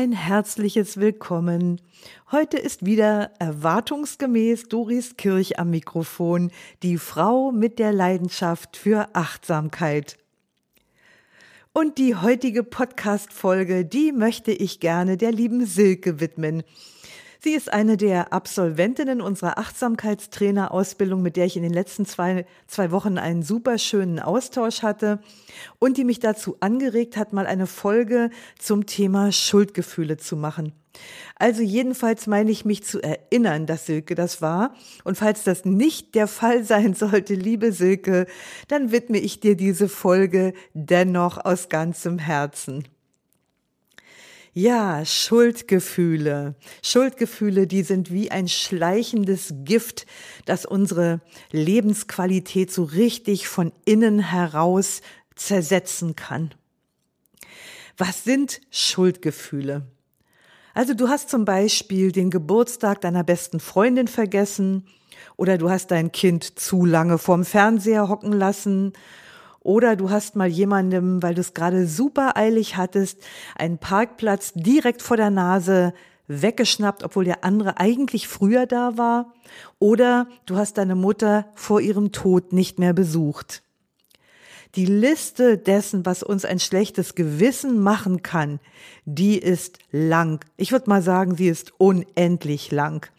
Ein herzliches Willkommen. Heute ist wieder erwartungsgemäß Doris Kirch am Mikrofon, die Frau mit der Leidenschaft für Achtsamkeit. Und die heutige Podcast-Folge, die möchte ich gerne der lieben Silke widmen. Sie ist eine der Absolventinnen unserer Achtsamkeitstrainerausbildung, mit der ich in den letzten zwei, zwei Wochen einen super schönen Austausch hatte und die mich dazu angeregt hat, mal eine Folge zum Thema Schuldgefühle zu machen. Also jedenfalls meine ich mich zu erinnern, dass Silke das war. Und falls das nicht der Fall sein sollte, liebe Silke, dann widme ich dir diese Folge dennoch aus ganzem Herzen. Ja, Schuldgefühle. Schuldgefühle, die sind wie ein schleichendes Gift, das unsere Lebensqualität so richtig von innen heraus zersetzen kann. Was sind Schuldgefühle? Also du hast zum Beispiel den Geburtstag deiner besten Freundin vergessen oder du hast dein Kind zu lange vorm Fernseher hocken lassen oder du hast mal jemandem, weil du es gerade super eilig hattest, einen Parkplatz direkt vor der Nase weggeschnappt, obwohl der andere eigentlich früher da war. Oder du hast deine Mutter vor ihrem Tod nicht mehr besucht. Die Liste dessen, was uns ein schlechtes Gewissen machen kann, die ist lang. Ich würde mal sagen, sie ist unendlich lang.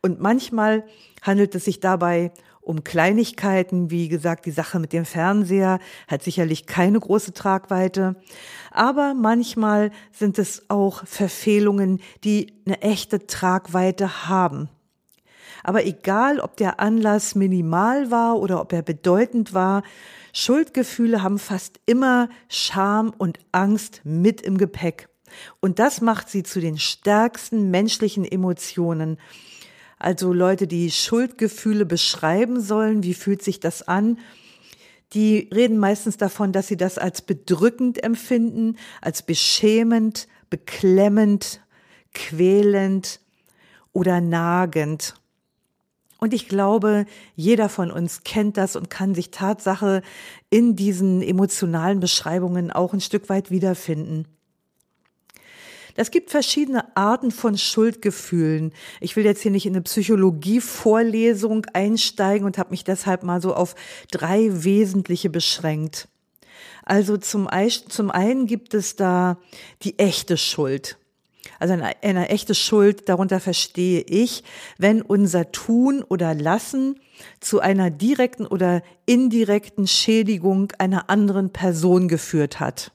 Und manchmal handelt es sich dabei um Kleinigkeiten, wie gesagt, die Sache mit dem Fernseher hat sicherlich keine große Tragweite, aber manchmal sind es auch Verfehlungen, die eine echte Tragweite haben. Aber egal, ob der Anlass minimal war oder ob er bedeutend war, Schuldgefühle haben fast immer Scham und Angst mit im Gepäck. Und das macht sie zu den stärksten menschlichen Emotionen also Leute, die Schuldgefühle beschreiben sollen, wie fühlt sich das an, die reden meistens davon, dass sie das als bedrückend empfinden, als beschämend, beklemmend, quälend oder nagend. Und ich glaube, jeder von uns kennt das und kann sich Tatsache in diesen emotionalen Beschreibungen auch ein Stück weit wiederfinden. Es gibt verschiedene Arten von Schuldgefühlen. Ich will jetzt hier nicht in eine Psychologie-Vorlesung einsteigen und habe mich deshalb mal so auf drei wesentliche beschränkt. Also zum, zum einen gibt es da die echte Schuld. Also eine, eine echte Schuld, darunter verstehe ich, wenn unser Tun oder Lassen zu einer direkten oder indirekten Schädigung einer anderen Person geführt hat.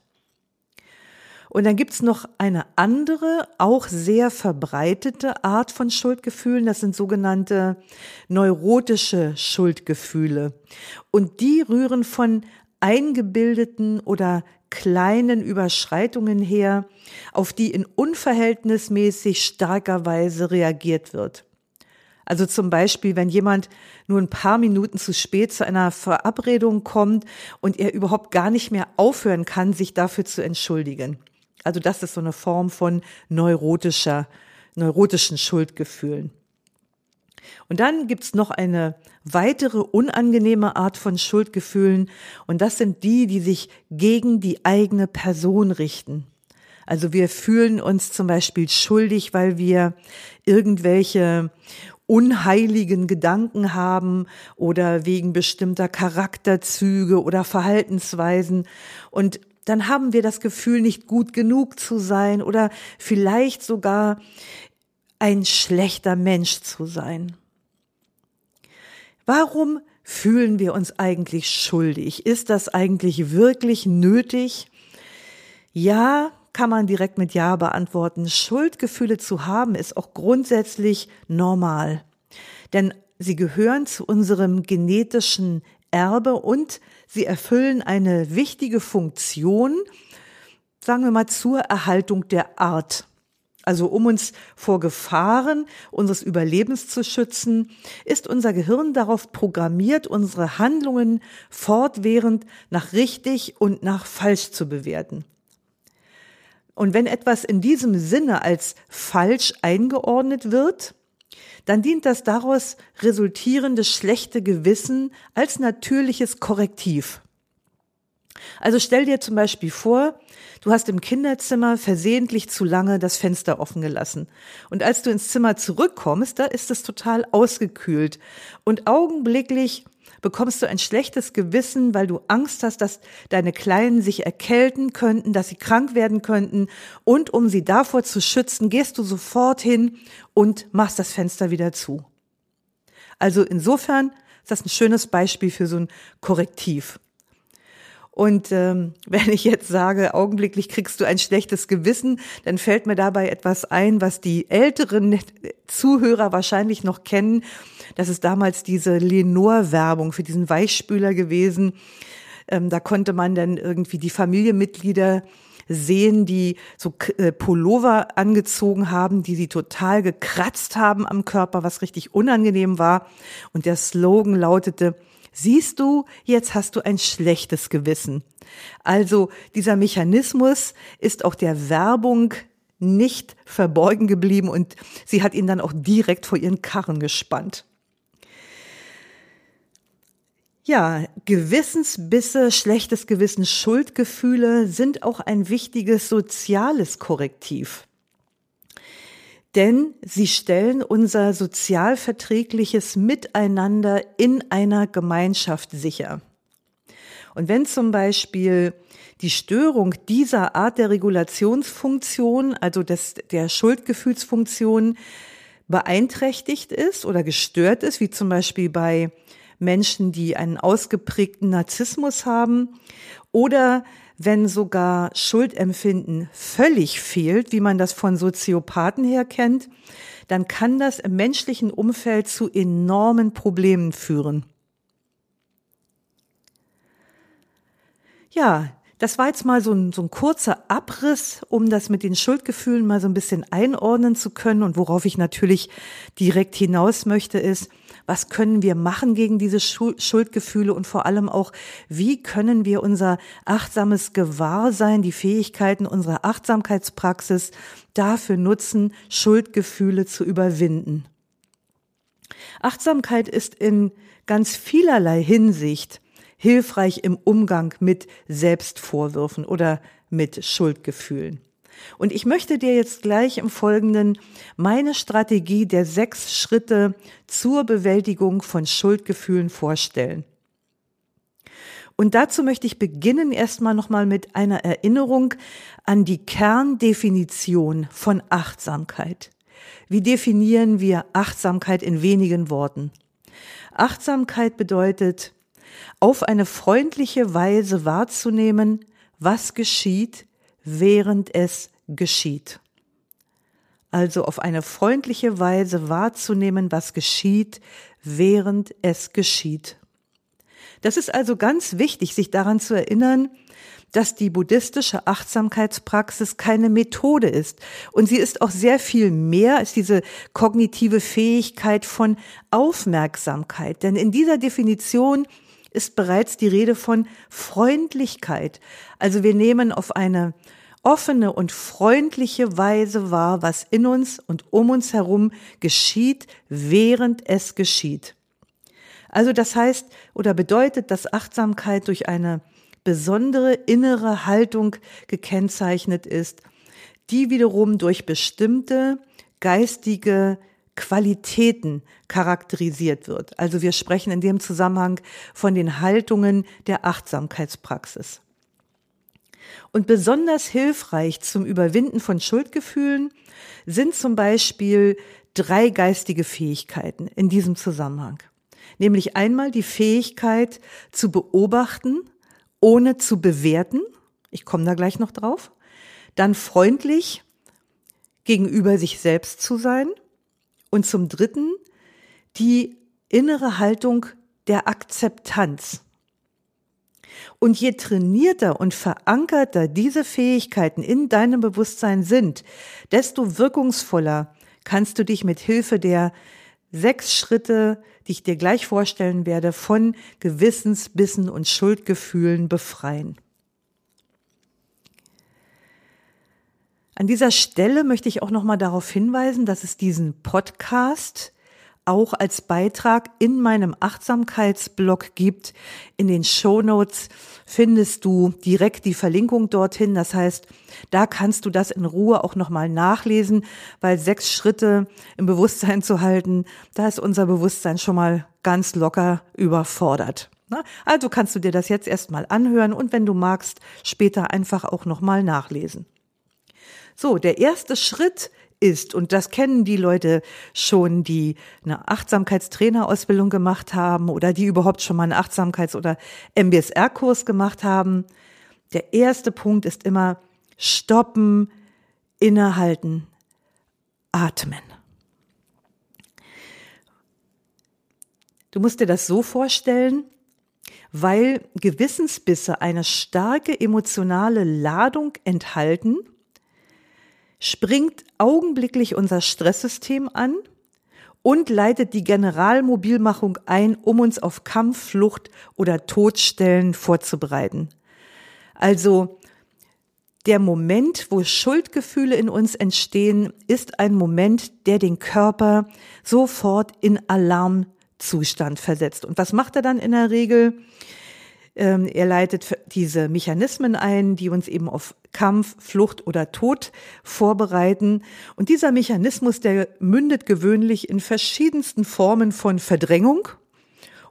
Und dann gibt's noch eine andere, auch sehr verbreitete Art von Schuldgefühlen. Das sind sogenannte neurotische Schuldgefühle. Und die rühren von eingebildeten oder kleinen Überschreitungen her, auf die in unverhältnismäßig starker Weise reagiert wird. Also zum Beispiel, wenn jemand nur ein paar Minuten zu spät zu einer Verabredung kommt und er überhaupt gar nicht mehr aufhören kann, sich dafür zu entschuldigen. Also das ist so eine Form von neurotischer, neurotischen Schuldgefühlen. Und dann gibt's noch eine weitere unangenehme Art von Schuldgefühlen und das sind die, die sich gegen die eigene Person richten. Also wir fühlen uns zum Beispiel schuldig, weil wir irgendwelche unheiligen Gedanken haben oder wegen bestimmter Charakterzüge oder Verhaltensweisen. Und dann haben wir das Gefühl, nicht gut genug zu sein oder vielleicht sogar ein schlechter Mensch zu sein. Warum fühlen wir uns eigentlich schuldig? Ist das eigentlich wirklich nötig? Ja, kann man direkt mit Ja beantworten. Schuldgefühle zu haben ist auch grundsätzlich normal. Denn sie gehören zu unserem genetischen Erbe und sie erfüllen eine wichtige Funktion, sagen wir mal, zur Erhaltung der Art. Also um uns vor Gefahren unseres Überlebens zu schützen, ist unser Gehirn darauf programmiert, unsere Handlungen fortwährend nach richtig und nach falsch zu bewerten. Und wenn etwas in diesem Sinne als falsch eingeordnet wird, dann dient das daraus resultierende schlechte Gewissen als natürliches Korrektiv. Also stell dir zum Beispiel vor, du hast im Kinderzimmer versehentlich zu lange das Fenster offen gelassen. Und als du ins Zimmer zurückkommst, da ist es total ausgekühlt. Und augenblicklich bekommst du ein schlechtes Gewissen, weil du Angst hast, dass deine Kleinen sich erkälten könnten, dass sie krank werden könnten. Und um sie davor zu schützen, gehst du sofort hin und machst das Fenster wieder zu. Also insofern ist das ein schönes Beispiel für so ein Korrektiv. Und ähm, wenn ich jetzt sage, augenblicklich kriegst du ein schlechtes Gewissen, dann fällt mir dabei etwas ein, was die älteren Zuhörer wahrscheinlich noch kennen. Das ist damals diese Lenore-Werbung für diesen Weichspüler gewesen. Ähm, da konnte man dann irgendwie die Familienmitglieder sehen, die so äh, Pullover angezogen haben, die sie total gekratzt haben am Körper, was richtig unangenehm war. Und der Slogan lautete, Siehst du, jetzt hast du ein schlechtes Gewissen. Also dieser Mechanismus ist auch der Werbung nicht verborgen geblieben und sie hat ihn dann auch direkt vor ihren Karren gespannt. Ja, Gewissensbisse, schlechtes Gewissen, Schuldgefühle sind auch ein wichtiges soziales Korrektiv denn sie stellen unser sozialverträgliches Miteinander in einer Gemeinschaft sicher. Und wenn zum Beispiel die Störung dieser Art der Regulationsfunktion, also des, der Schuldgefühlsfunktion, beeinträchtigt ist oder gestört ist, wie zum Beispiel bei Menschen, die einen ausgeprägten Narzissmus haben, oder wenn sogar Schuldempfinden völlig fehlt, wie man das von Soziopathen her kennt, dann kann das im menschlichen Umfeld zu enormen Problemen führen. Ja, das war jetzt mal so ein, so ein kurzer Abriss, um das mit den Schuldgefühlen mal so ein bisschen einordnen zu können. Und worauf ich natürlich direkt hinaus möchte, ist, was können wir machen gegen diese Schuldgefühle und vor allem auch, wie können wir unser achtsames Gewahrsein, die Fähigkeiten unserer Achtsamkeitspraxis dafür nutzen, Schuldgefühle zu überwinden. Achtsamkeit ist in ganz vielerlei Hinsicht hilfreich im Umgang mit Selbstvorwürfen oder mit Schuldgefühlen. Und ich möchte dir jetzt gleich im Folgenden meine Strategie der sechs Schritte zur Bewältigung von Schuldgefühlen vorstellen. Und dazu möchte ich beginnen erstmal nochmal mit einer Erinnerung an die Kerndefinition von Achtsamkeit. Wie definieren wir Achtsamkeit in wenigen Worten? Achtsamkeit bedeutet, auf eine freundliche Weise wahrzunehmen, was geschieht, während es geschieht. Also auf eine freundliche Weise wahrzunehmen, was geschieht, während es geschieht. Das ist also ganz wichtig, sich daran zu erinnern, dass die buddhistische Achtsamkeitspraxis keine Methode ist. Und sie ist auch sehr viel mehr als diese kognitive Fähigkeit von Aufmerksamkeit. Denn in dieser Definition ist bereits die Rede von Freundlichkeit. Also wir nehmen auf eine offene und freundliche Weise wahr, was in uns und um uns herum geschieht, während es geschieht. Also das heißt oder bedeutet, dass Achtsamkeit durch eine besondere innere Haltung gekennzeichnet ist, die wiederum durch bestimmte geistige Qualitäten charakterisiert wird. Also wir sprechen in dem Zusammenhang von den Haltungen der Achtsamkeitspraxis. Und besonders hilfreich zum Überwinden von Schuldgefühlen sind zum Beispiel drei geistige Fähigkeiten in diesem Zusammenhang. Nämlich einmal die Fähigkeit zu beobachten, ohne zu bewerten. Ich komme da gleich noch drauf. Dann freundlich gegenüber sich selbst zu sein. Und zum Dritten die innere Haltung der Akzeptanz. Und je trainierter und verankerter diese Fähigkeiten in deinem Bewusstsein sind, desto wirkungsvoller kannst du dich mit Hilfe der sechs Schritte, die ich dir gleich vorstellen werde, von Gewissensbissen und Schuldgefühlen befreien. An dieser Stelle möchte ich auch noch mal darauf hinweisen, dass es diesen Podcast auch als Beitrag in meinem Achtsamkeitsblog gibt. In den Show Notes findest du direkt die Verlinkung dorthin. Das heißt, da kannst du das in Ruhe auch nochmal nachlesen, weil sechs Schritte im Bewusstsein zu halten, da ist unser Bewusstsein schon mal ganz locker überfordert. Also kannst du dir das jetzt erstmal anhören und wenn du magst, später einfach auch nochmal nachlesen. So, der erste Schritt ist. Und das kennen die Leute schon, die eine Achtsamkeitstrainerausbildung gemacht haben oder die überhaupt schon mal einen Achtsamkeits- oder MBSR-Kurs gemacht haben. Der erste Punkt ist immer stoppen, innehalten, atmen. Du musst dir das so vorstellen, weil Gewissensbisse eine starke emotionale Ladung enthalten, springt augenblicklich unser Stresssystem an und leitet die Generalmobilmachung ein, um uns auf Kampf, Flucht oder Todstellen vorzubereiten. Also der Moment, wo Schuldgefühle in uns entstehen, ist ein Moment, der den Körper sofort in Alarmzustand versetzt. Und was macht er dann in der Regel? Ähm, er leitet diese Mechanismen ein, die uns eben auf Kampf, Flucht oder Tod vorbereiten. Und dieser Mechanismus, der mündet gewöhnlich in verschiedensten Formen von Verdrängung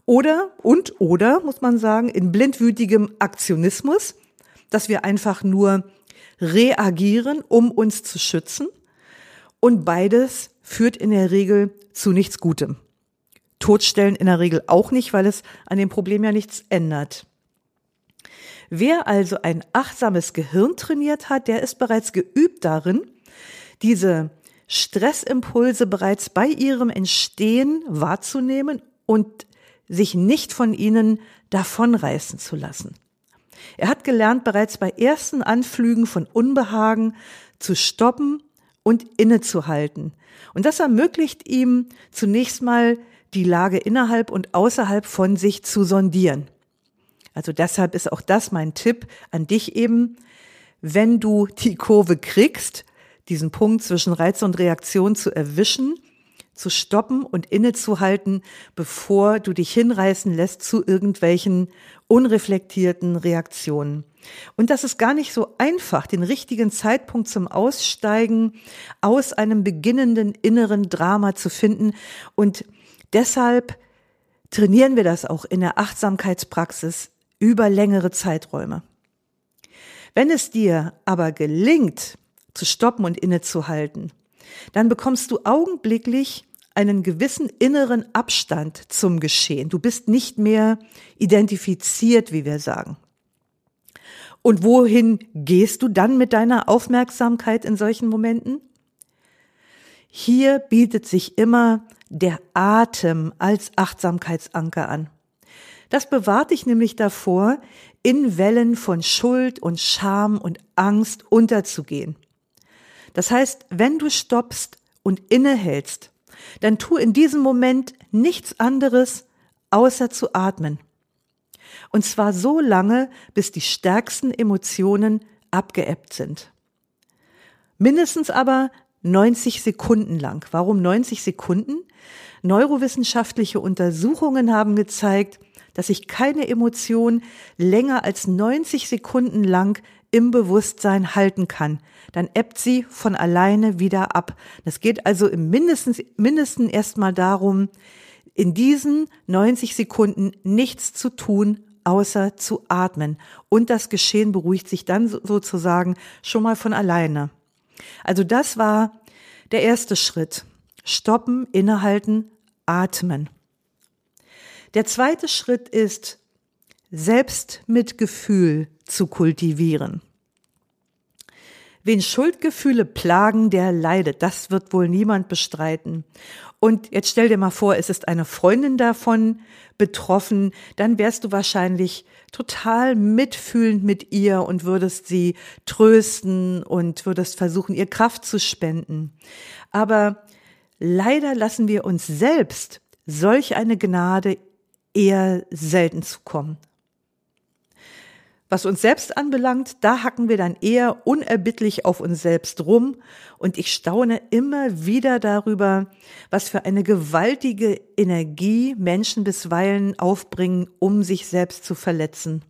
oder und oder, muss man sagen, in blindwütigem Aktionismus, dass wir einfach nur reagieren, um uns zu schützen. Und beides führt in der Regel zu nichts Gutem. Todstellen in der Regel auch nicht, weil es an dem Problem ja nichts ändert. Wer also ein achtsames Gehirn trainiert hat, der ist bereits geübt darin, diese Stressimpulse bereits bei ihrem Entstehen wahrzunehmen und sich nicht von ihnen davonreißen zu lassen. Er hat gelernt, bereits bei ersten Anflügen von Unbehagen zu stoppen und innezuhalten. Und das ermöglicht ihm zunächst mal die Lage innerhalb und außerhalb von sich zu sondieren. Also deshalb ist auch das mein Tipp an dich eben, wenn du die Kurve kriegst, diesen Punkt zwischen Reiz und Reaktion zu erwischen, zu stoppen und innezuhalten, bevor du dich hinreißen lässt zu irgendwelchen unreflektierten Reaktionen. Und das ist gar nicht so einfach, den richtigen Zeitpunkt zum Aussteigen aus einem beginnenden inneren Drama zu finden. Und deshalb trainieren wir das auch in der Achtsamkeitspraxis über längere Zeiträume. Wenn es dir aber gelingt, zu stoppen und innezuhalten, dann bekommst du augenblicklich einen gewissen inneren Abstand zum Geschehen. Du bist nicht mehr identifiziert, wie wir sagen. Und wohin gehst du dann mit deiner Aufmerksamkeit in solchen Momenten? Hier bietet sich immer der Atem als Achtsamkeitsanker an. Das bewahrt dich nämlich davor, in Wellen von Schuld und Scham und Angst unterzugehen. Das heißt, wenn du stoppst und innehältst, dann tu in diesem Moment nichts anderes, außer zu atmen. Und zwar so lange, bis die stärksten Emotionen abgeebbt sind. Mindestens aber 90 Sekunden lang. Warum 90 Sekunden? Neurowissenschaftliche Untersuchungen haben gezeigt, dass ich keine Emotion länger als 90 Sekunden lang im Bewusstsein halten kann. Dann ebbt sie von alleine wieder ab. Das geht also im mindestens, mindesten erstmal darum, in diesen 90 Sekunden nichts zu tun, außer zu atmen. Und das Geschehen beruhigt sich dann sozusagen schon mal von alleine. Also das war der erste Schritt. Stoppen, innehalten, atmen. Der zweite Schritt ist, Selbstmitgefühl zu kultivieren. Wen Schuldgefühle plagen, der leidet. Das wird wohl niemand bestreiten. Und jetzt stell dir mal vor, es ist eine Freundin davon betroffen, dann wärst du wahrscheinlich total mitfühlend mit ihr und würdest sie trösten und würdest versuchen, ihr Kraft zu spenden. Aber leider lassen wir uns selbst solch eine Gnade eher selten zukommen. Was uns selbst anbelangt, da hacken wir dann eher unerbittlich auf uns selbst rum und ich staune immer wieder darüber, was für eine gewaltige Energie Menschen bisweilen aufbringen, um sich selbst zu verletzen.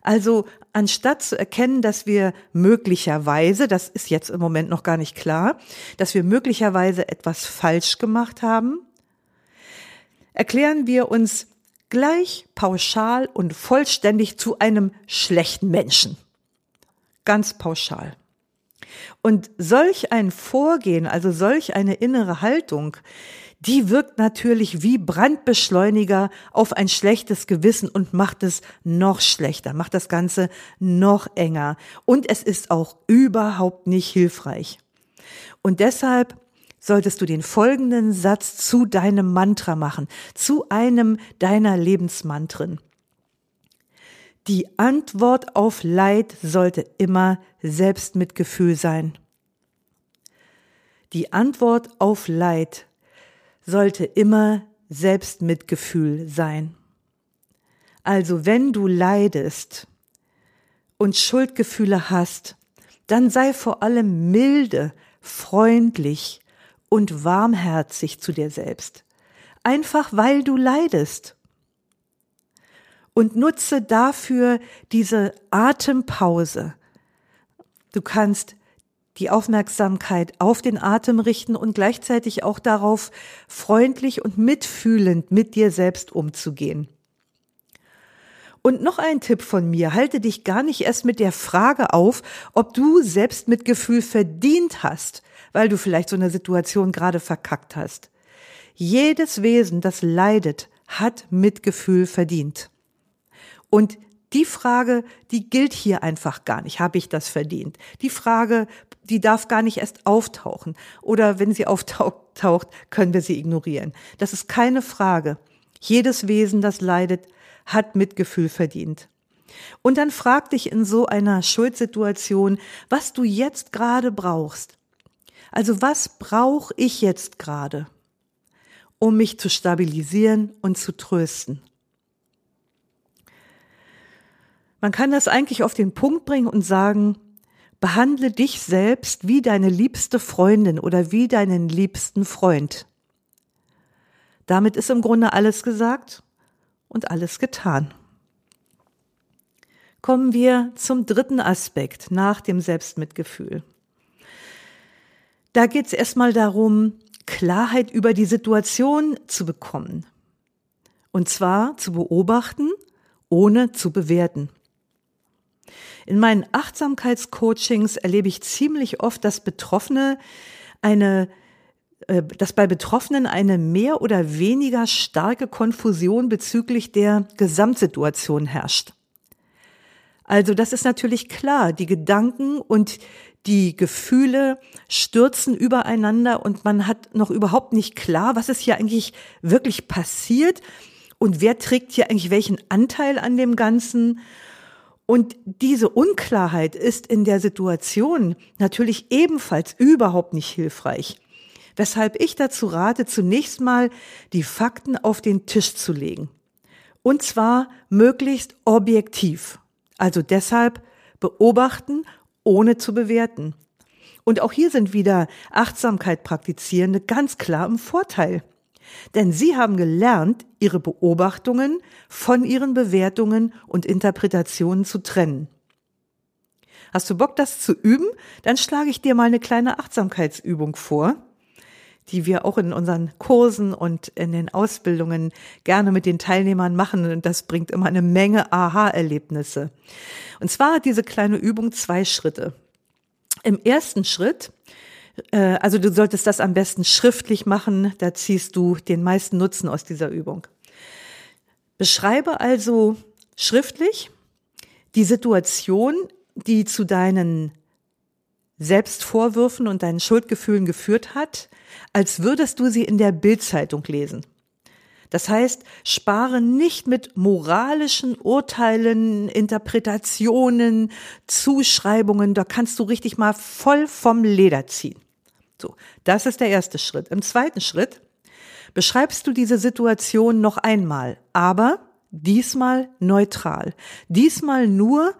Also anstatt zu erkennen, dass wir möglicherweise, das ist jetzt im Moment noch gar nicht klar, dass wir möglicherweise etwas falsch gemacht haben, erklären wir uns gleich pauschal und vollständig zu einem schlechten Menschen. Ganz pauschal. Und solch ein Vorgehen, also solch eine innere Haltung, die wirkt natürlich wie Brandbeschleuniger auf ein schlechtes Gewissen und macht es noch schlechter, macht das Ganze noch enger. Und es ist auch überhaupt nicht hilfreich. Und deshalb solltest du den folgenden Satz zu deinem Mantra machen, zu einem deiner Lebensmantren. Die Antwort auf Leid sollte immer Selbstmitgefühl sein. Die Antwort auf Leid sollte immer Selbstmitgefühl sein. Also wenn du leidest und Schuldgefühle hast, dann sei vor allem milde, freundlich, und warmherzig zu dir selbst. Einfach weil du leidest. Und nutze dafür diese Atempause. Du kannst die Aufmerksamkeit auf den Atem richten und gleichzeitig auch darauf, freundlich und mitfühlend mit dir selbst umzugehen. Und noch ein Tipp von mir, halte dich gar nicht erst mit der Frage auf, ob du Selbstmitgefühl verdient hast, weil du vielleicht so eine Situation gerade verkackt hast. Jedes Wesen, das leidet, hat Mitgefühl verdient. Und die Frage, die gilt hier einfach gar nicht. Habe ich das verdient? Die Frage, die darf gar nicht erst auftauchen. Oder wenn sie auftaucht, können wir sie ignorieren. Das ist keine Frage. Jedes Wesen, das leidet, hat Mitgefühl verdient. Und dann frag dich in so einer Schuldsituation, was du jetzt gerade brauchst. Also was brauche ich jetzt gerade, um mich zu stabilisieren und zu trösten? Man kann das eigentlich auf den Punkt bringen und sagen, behandle dich selbst wie deine liebste Freundin oder wie deinen liebsten Freund. Damit ist im Grunde alles gesagt und alles getan. Kommen wir zum dritten Aspekt nach dem Selbstmitgefühl. Da geht es erstmal darum, Klarheit über die Situation zu bekommen. Und zwar zu beobachten, ohne zu bewerten. In meinen Achtsamkeitscoachings erlebe ich ziemlich oft, dass Betroffene eine äh, dass bei Betroffenen eine mehr oder weniger starke Konfusion bezüglich der Gesamtsituation herrscht. Also das ist natürlich klar, die Gedanken und die Gefühle stürzen übereinander und man hat noch überhaupt nicht klar, was ist hier eigentlich wirklich passiert und wer trägt hier eigentlich welchen Anteil an dem Ganzen. Und diese Unklarheit ist in der Situation natürlich ebenfalls überhaupt nicht hilfreich. Weshalb ich dazu rate, zunächst mal die Fakten auf den Tisch zu legen. Und zwar möglichst objektiv. Also deshalb beobachten ohne zu bewerten. Und auch hier sind wieder Achtsamkeit praktizierende ganz klar im Vorteil. Denn sie haben gelernt, ihre Beobachtungen von ihren Bewertungen und Interpretationen zu trennen. Hast du Bock, das zu üben? Dann schlage ich dir mal eine kleine Achtsamkeitsübung vor, die wir auch in unseren Kursen und in den Ausbildungen gerne mit den Teilnehmern machen. Und das bringt immer eine Menge Aha-Erlebnisse. Und zwar hat diese kleine Übung zwei Schritte. Im ersten Schritt, äh, also du solltest das am besten schriftlich machen, da ziehst du den meisten Nutzen aus dieser Übung. Beschreibe also schriftlich die Situation, die zu deinen Selbstvorwürfen und deinen Schuldgefühlen geführt hat, als würdest du sie in der Bildzeitung lesen. Das heißt, spare nicht mit moralischen Urteilen, Interpretationen, Zuschreibungen, da kannst du richtig mal voll vom Leder ziehen. So, das ist der erste Schritt. Im zweiten Schritt beschreibst du diese Situation noch einmal, aber diesmal neutral. Diesmal nur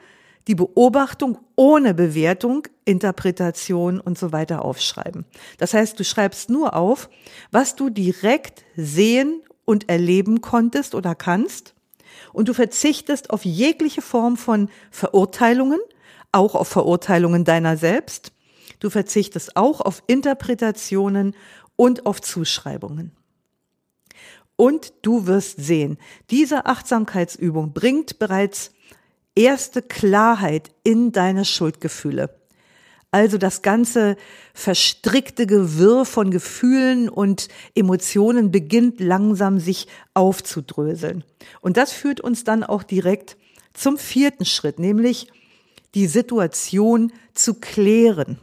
die Beobachtung ohne Bewertung, Interpretation und so weiter aufschreiben. Das heißt, du schreibst nur auf, was du direkt sehen und erleben konntest oder kannst. Und du verzichtest auf jegliche Form von Verurteilungen, auch auf Verurteilungen deiner selbst. Du verzichtest auch auf Interpretationen und auf Zuschreibungen. Und du wirst sehen, diese Achtsamkeitsübung bringt bereits erste Klarheit in deine Schuldgefühle. Also das ganze verstrickte Gewirr von Gefühlen und Emotionen beginnt langsam sich aufzudröseln. Und das führt uns dann auch direkt zum vierten Schritt, nämlich die Situation zu klären.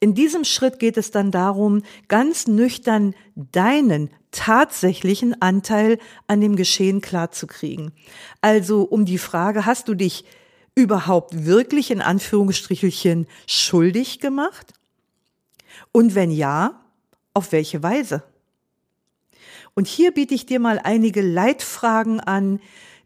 In diesem Schritt geht es dann darum, ganz nüchtern deinen tatsächlichen Anteil an dem Geschehen klarzukriegen. Also um die Frage, hast du dich überhaupt wirklich in Anführungsstrichelchen schuldig gemacht? Und wenn ja, auf welche Weise? Und hier biete ich dir mal einige Leitfragen an,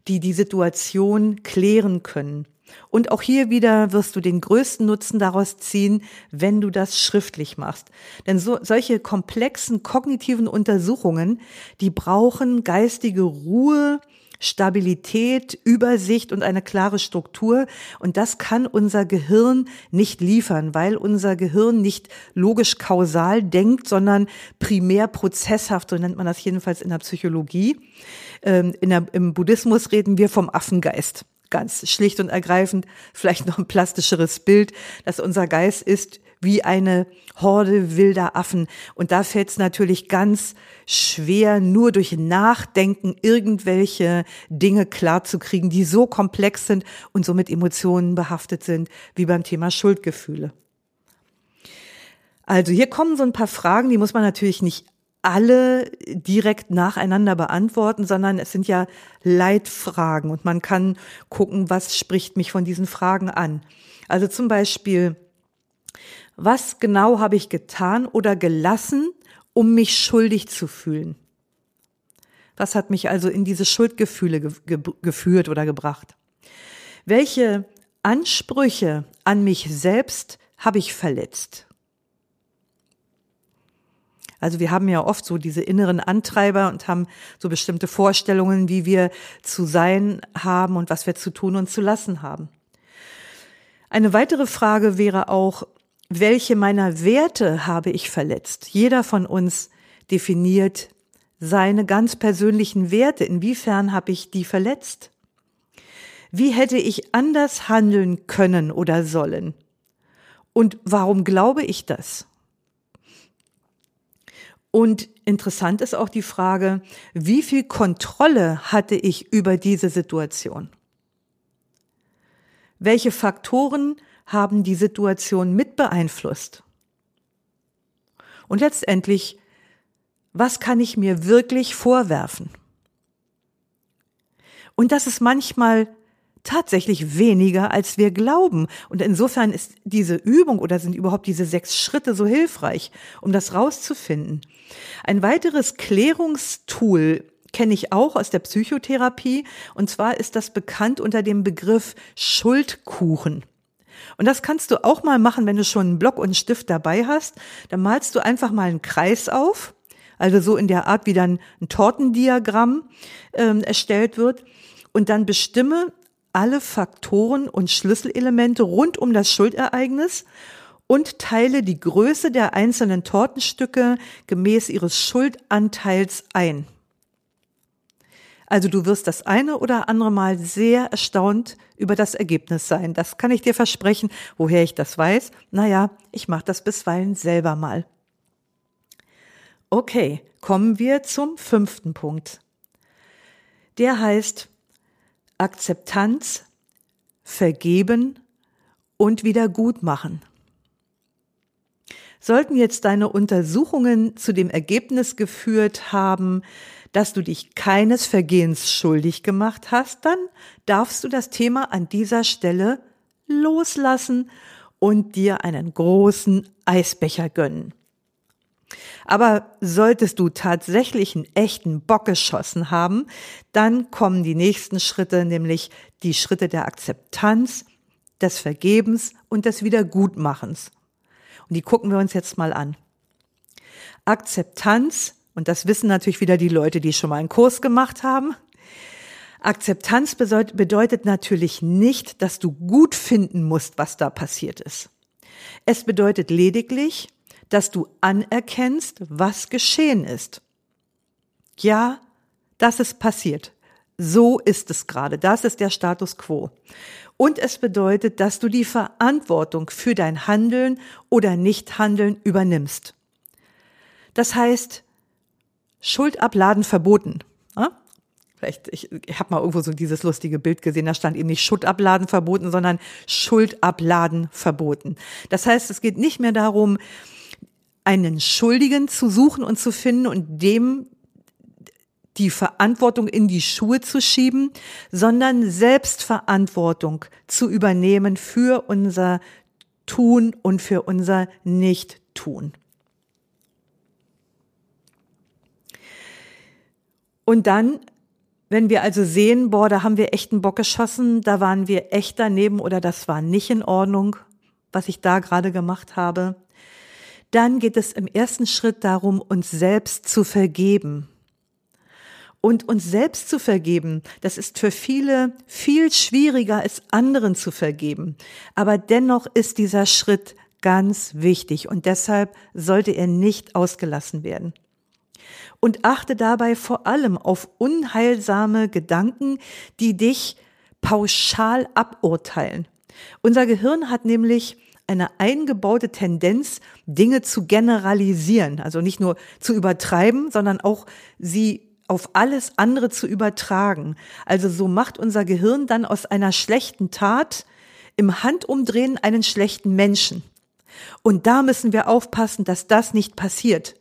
die die Situation klären können. Und auch hier wieder wirst du den größten Nutzen daraus ziehen, wenn du das schriftlich machst. Denn so, solche komplexen kognitiven Untersuchungen, die brauchen geistige Ruhe, Stabilität, Übersicht und eine klare Struktur. Und das kann unser Gehirn nicht liefern, weil unser Gehirn nicht logisch kausal denkt, sondern primär prozesshaft, so nennt man das jedenfalls in der Psychologie. Ähm, in der, Im Buddhismus reden wir vom Affengeist. Ganz schlicht und ergreifend, vielleicht noch ein plastischeres Bild, dass unser Geist ist wie eine Horde wilder Affen. Und da fällt es natürlich ganz schwer, nur durch Nachdenken irgendwelche Dinge klarzukriegen, die so komplex sind und so mit Emotionen behaftet sind, wie beim Thema Schuldgefühle. Also hier kommen so ein paar Fragen, die muss man natürlich nicht alle direkt nacheinander beantworten, sondern es sind ja Leitfragen und man kann gucken, was spricht mich von diesen Fragen an. Also zum Beispiel, was genau habe ich getan oder gelassen, um mich schuldig zu fühlen? Was hat mich also in diese Schuldgefühle ge ge geführt oder gebracht? Welche Ansprüche an mich selbst habe ich verletzt? Also wir haben ja oft so diese inneren Antreiber und haben so bestimmte Vorstellungen, wie wir zu sein haben und was wir zu tun und zu lassen haben. Eine weitere Frage wäre auch, welche meiner Werte habe ich verletzt? Jeder von uns definiert seine ganz persönlichen Werte. Inwiefern habe ich die verletzt? Wie hätte ich anders handeln können oder sollen? Und warum glaube ich das? Und interessant ist auch die Frage, wie viel Kontrolle hatte ich über diese Situation? Welche Faktoren haben die Situation mit beeinflusst? Und letztendlich, was kann ich mir wirklich vorwerfen? Und das ist manchmal tatsächlich weniger, als wir glauben. Und insofern ist diese Übung oder sind überhaupt diese sechs Schritte so hilfreich, um das rauszufinden. Ein weiteres Klärungstool kenne ich auch aus der Psychotherapie. Und zwar ist das bekannt unter dem Begriff Schuldkuchen. Und das kannst du auch mal machen, wenn du schon einen Block und einen Stift dabei hast. Dann malst du einfach mal einen Kreis auf, also so in der Art, wie dann ein Tortendiagramm ähm, erstellt wird. Und dann bestimme alle Faktoren und Schlüsselelemente rund um das Schuldereignis und teile die Größe der einzelnen Tortenstücke gemäß ihres Schuldanteils ein. Also du wirst das eine oder andere Mal sehr erstaunt über das Ergebnis sein. Das kann ich dir versprechen. Woher ich das weiß? Naja, ich mache das bisweilen selber mal. Okay, kommen wir zum fünften Punkt. Der heißt Akzeptanz, Vergeben und wieder gut machen. Sollten jetzt deine Untersuchungen zu dem Ergebnis geführt haben, dass du dich keines Vergehens schuldig gemacht hast, dann darfst du das Thema an dieser Stelle loslassen und dir einen großen Eisbecher gönnen. Aber solltest du tatsächlich einen echten Bock geschossen haben, dann kommen die nächsten Schritte, nämlich die Schritte der Akzeptanz, des Vergebens und des Wiedergutmachens. Und die gucken wir uns jetzt mal an. Akzeptanz, und das wissen natürlich wieder die Leute, die schon mal einen Kurs gemacht haben. Akzeptanz bedeutet natürlich nicht, dass du gut finden musst, was da passiert ist. Es bedeutet lediglich, dass du anerkennst, was geschehen ist. Ja, das ist passiert. So ist es gerade. Das ist der Status quo. Und es bedeutet, dass du die Verantwortung für dein Handeln oder Nichthandeln übernimmst. Das heißt, Schuld abladen verboten. Vielleicht, ich, ich habe mal irgendwo so dieses lustige Bild gesehen, da stand eben nicht Schutt abladen verboten, sondern Schuld abladen verboten. Das heißt, es geht nicht mehr darum, einen Schuldigen zu suchen und zu finden und dem die Verantwortung in die Schuhe zu schieben, sondern Selbstverantwortung zu übernehmen für unser Tun und für unser Nicht-Tun. Und dann, wenn wir also sehen, boah, da haben wir echt einen Bock geschossen, da waren wir echt daneben oder das war nicht in Ordnung, was ich da gerade gemacht habe, dann geht es im ersten Schritt darum, uns selbst zu vergeben. Und uns selbst zu vergeben, das ist für viele viel schwieriger als anderen zu vergeben. Aber dennoch ist dieser Schritt ganz wichtig und deshalb sollte er nicht ausgelassen werden. Und achte dabei vor allem auf unheilsame Gedanken, die dich pauschal aburteilen. Unser Gehirn hat nämlich eine eingebaute Tendenz, Dinge zu generalisieren, also nicht nur zu übertreiben, sondern auch sie auf alles andere zu übertragen. Also so macht unser Gehirn dann aus einer schlechten Tat im Handumdrehen einen schlechten Menschen. Und da müssen wir aufpassen, dass das nicht passiert.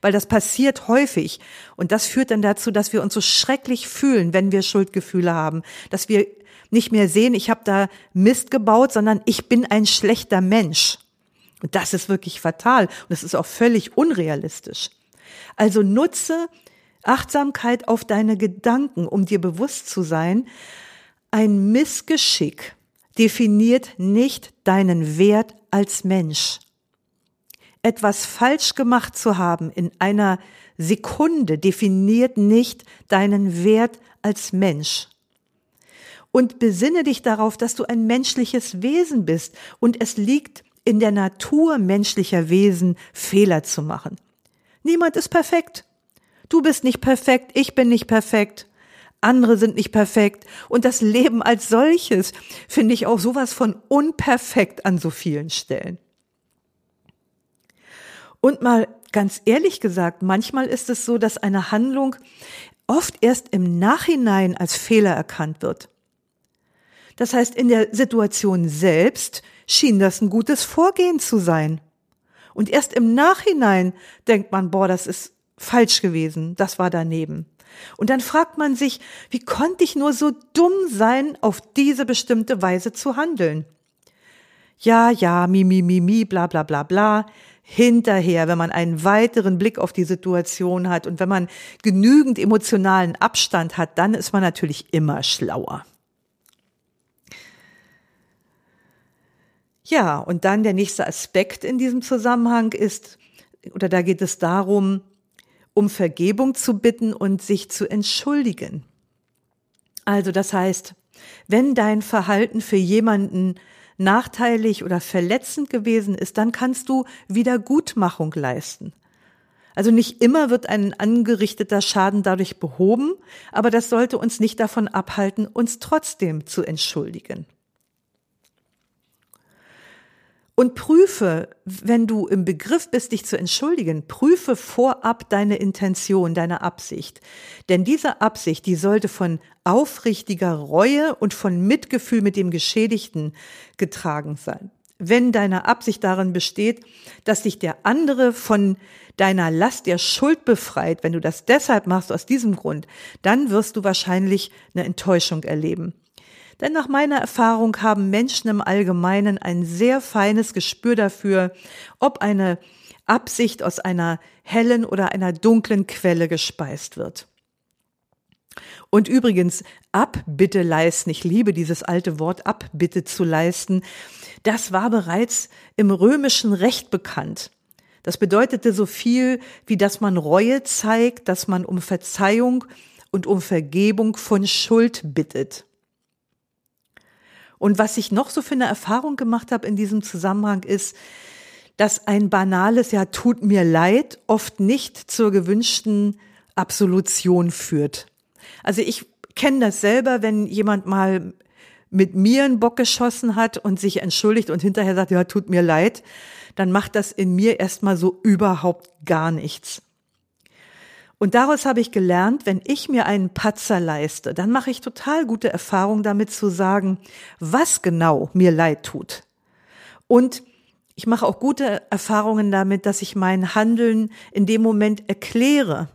Weil das passiert häufig. Und das führt dann dazu, dass wir uns so schrecklich fühlen, wenn wir Schuldgefühle haben. Dass wir nicht mehr sehen, ich habe da Mist gebaut, sondern ich bin ein schlechter Mensch. Und das ist wirklich fatal. Und das ist auch völlig unrealistisch. Also nutze Achtsamkeit auf deine Gedanken, um dir bewusst zu sein, ein Missgeschick definiert nicht deinen Wert als Mensch. Etwas falsch gemacht zu haben in einer Sekunde definiert nicht deinen Wert als Mensch und besinne dich darauf, dass du ein menschliches Wesen bist und es liegt in der Natur menschlicher Wesen, Fehler zu machen. Niemand ist perfekt. Du bist nicht perfekt, ich bin nicht perfekt, andere sind nicht perfekt und das Leben als solches finde ich auch sowas von unperfekt an so vielen Stellen. Und mal ganz ehrlich gesagt, manchmal ist es so, dass eine Handlung oft erst im Nachhinein als Fehler erkannt wird. Das heißt, in der Situation selbst schien das ein gutes Vorgehen zu sein. Und erst im Nachhinein denkt man, boah, das ist falsch gewesen, das war daneben. Und dann fragt man sich, wie konnte ich nur so dumm sein, auf diese bestimmte Weise zu handeln? Ja, ja, mi, mi, mi, mi, bla, bla, bla, bla. Hinterher, wenn man einen weiteren Blick auf die Situation hat und wenn man genügend emotionalen Abstand hat, dann ist man natürlich immer schlauer. Ja, und dann der nächste Aspekt in diesem Zusammenhang ist, oder da geht es darum, um Vergebung zu bitten und sich zu entschuldigen. Also das heißt, wenn dein Verhalten für jemanden nachteilig oder verletzend gewesen ist, dann kannst du Wiedergutmachung leisten. Also nicht immer wird ein angerichteter Schaden dadurch behoben, aber das sollte uns nicht davon abhalten, uns trotzdem zu entschuldigen. Und prüfe, wenn du im Begriff bist, dich zu entschuldigen, prüfe vorab deine Intention, deine Absicht. Denn diese Absicht, die sollte von aufrichtiger Reue und von Mitgefühl mit dem Geschädigten getragen sein. Wenn deine Absicht darin besteht, dass sich der andere von deiner Last der Schuld befreit, wenn du das deshalb machst, aus diesem Grund, dann wirst du wahrscheinlich eine Enttäuschung erleben. Denn nach meiner Erfahrung haben Menschen im Allgemeinen ein sehr feines Gespür dafür, ob eine Absicht aus einer hellen oder einer dunklen Quelle gespeist wird. Und übrigens, Abbitte leisten, ich liebe dieses alte Wort Abbitte zu leisten, das war bereits im römischen Recht bekannt. Das bedeutete so viel, wie dass man Reue zeigt, dass man um Verzeihung und um Vergebung von Schuld bittet. Und was ich noch so für eine Erfahrung gemacht habe in diesem Zusammenhang ist, dass ein banales Ja tut mir leid oft nicht zur gewünschten Absolution führt. Also ich kenne das selber, wenn jemand mal mit mir einen Bock geschossen hat und sich entschuldigt und hinterher sagt, ja, tut mir leid, dann macht das in mir erstmal so überhaupt gar nichts. Und daraus habe ich gelernt, wenn ich mir einen Patzer leiste, dann mache ich total gute Erfahrungen damit zu sagen, was genau mir leid tut. Und ich mache auch gute Erfahrungen damit, dass ich mein Handeln in dem Moment erkläre,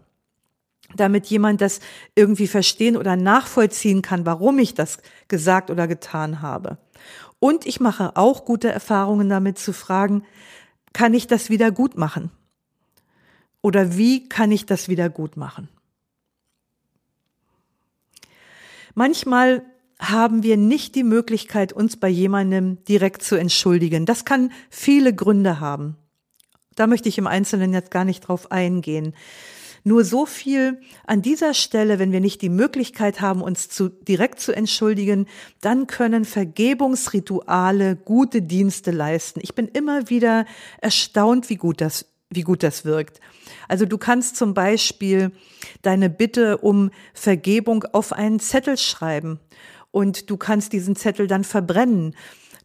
damit jemand das irgendwie verstehen oder nachvollziehen kann, warum ich das gesagt oder getan habe. Und ich mache auch gute Erfahrungen damit zu fragen, kann ich das wieder gut machen? Oder wie kann ich das wieder gut machen? Manchmal haben wir nicht die Möglichkeit, uns bei jemandem direkt zu entschuldigen. Das kann viele Gründe haben. Da möchte ich im Einzelnen jetzt gar nicht drauf eingehen. Nur so viel an dieser Stelle, wenn wir nicht die Möglichkeit haben, uns zu, direkt zu entschuldigen, dann können Vergebungsrituale gute Dienste leisten. Ich bin immer wieder erstaunt, wie gut das wie gut das wirkt. Also du kannst zum Beispiel deine Bitte um Vergebung auf einen Zettel schreiben und du kannst diesen Zettel dann verbrennen.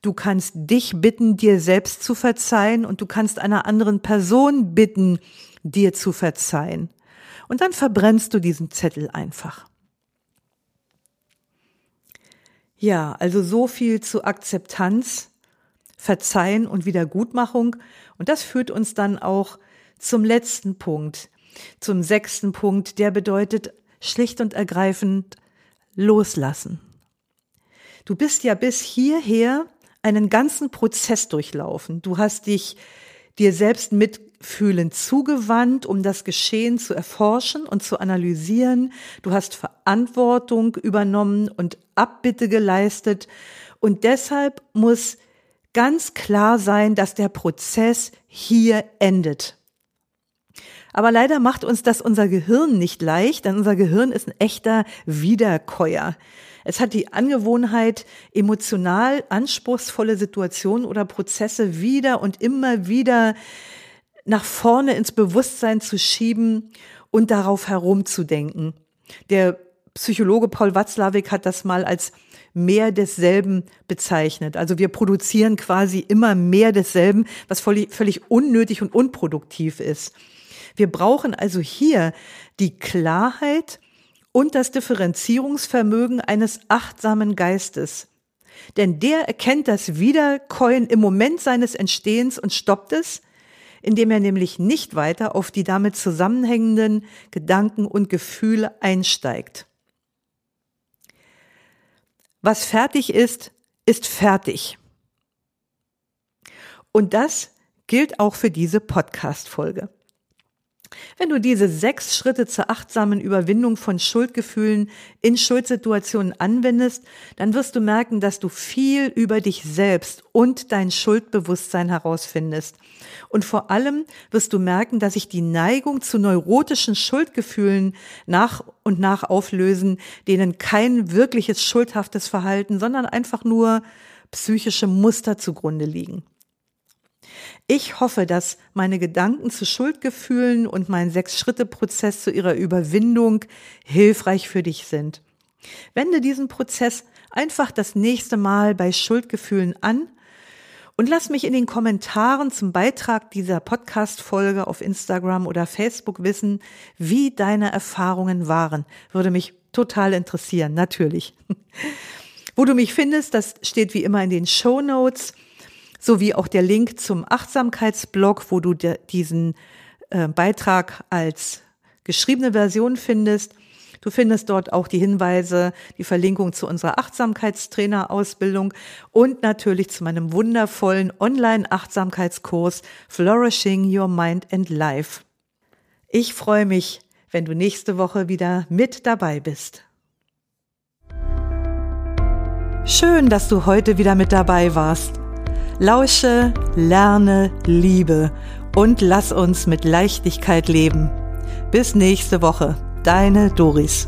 Du kannst dich bitten, dir selbst zu verzeihen und du kannst einer anderen Person bitten, dir zu verzeihen. Und dann verbrennst du diesen Zettel einfach. Ja, also so viel zu Akzeptanz Verzeihen und Wiedergutmachung. Und das führt uns dann auch zum letzten Punkt, zum sechsten Punkt, der bedeutet schlicht und ergreifend loslassen. Du bist ja bis hierher einen ganzen Prozess durchlaufen. Du hast dich dir selbst mitfühlend zugewandt, um das Geschehen zu erforschen und zu analysieren. Du hast Verantwortung übernommen und Abbitte geleistet. Und deshalb muss ganz klar sein, dass der Prozess hier endet. Aber leider macht uns das unser Gehirn nicht leicht, denn unser Gehirn ist ein echter Wiederkäuer. Es hat die Angewohnheit, emotional anspruchsvolle Situationen oder Prozesse wieder und immer wieder nach vorne ins Bewusstsein zu schieben und darauf herumzudenken. Der Psychologe Paul Watzlawick hat das mal als mehr desselben bezeichnet. Also wir produzieren quasi immer mehr desselben, was völlig, unnötig und unproduktiv ist. Wir brauchen also hier die Klarheit und das Differenzierungsvermögen eines achtsamen Geistes. Denn der erkennt das Wiederkäuen im Moment seines Entstehens und stoppt es, indem er nämlich nicht weiter auf die damit zusammenhängenden Gedanken und Gefühle einsteigt. Was fertig ist, ist fertig. Und das gilt auch für diese Podcast-Folge. Wenn du diese sechs Schritte zur achtsamen Überwindung von Schuldgefühlen in Schuldsituationen anwendest, dann wirst du merken, dass du viel über dich selbst und dein Schuldbewusstsein herausfindest. Und vor allem wirst du merken, dass sich die Neigung zu neurotischen Schuldgefühlen nach und nach auflösen, denen kein wirkliches schuldhaftes Verhalten, sondern einfach nur psychische Muster zugrunde liegen. Ich hoffe, dass meine Gedanken zu Schuldgefühlen und mein Sechs-Schritte-Prozess zu ihrer Überwindung hilfreich für dich sind. Wende diesen Prozess einfach das nächste Mal bei Schuldgefühlen an Und lass mich in den Kommentaren zum Beitrag dieser Podcast-Folge auf Instagram oder Facebook wissen, wie deine Erfahrungen waren. Würde mich total interessieren, natürlich. Wo du mich findest, das steht wie immer in den Show Notes, sowie auch der Link zum Achtsamkeitsblog, wo du diesen äh, Beitrag als geschriebene Version findest. Du findest dort auch die Hinweise, die Verlinkung zu unserer Achtsamkeitstrainerausbildung und natürlich zu meinem wundervollen Online-Achtsamkeitskurs Flourishing Your Mind and Life. Ich freue mich, wenn du nächste Woche wieder mit dabei bist. Schön, dass du heute wieder mit dabei warst. Lausche, lerne, liebe und lass uns mit Leichtigkeit leben. Bis nächste Woche. Deine Doris.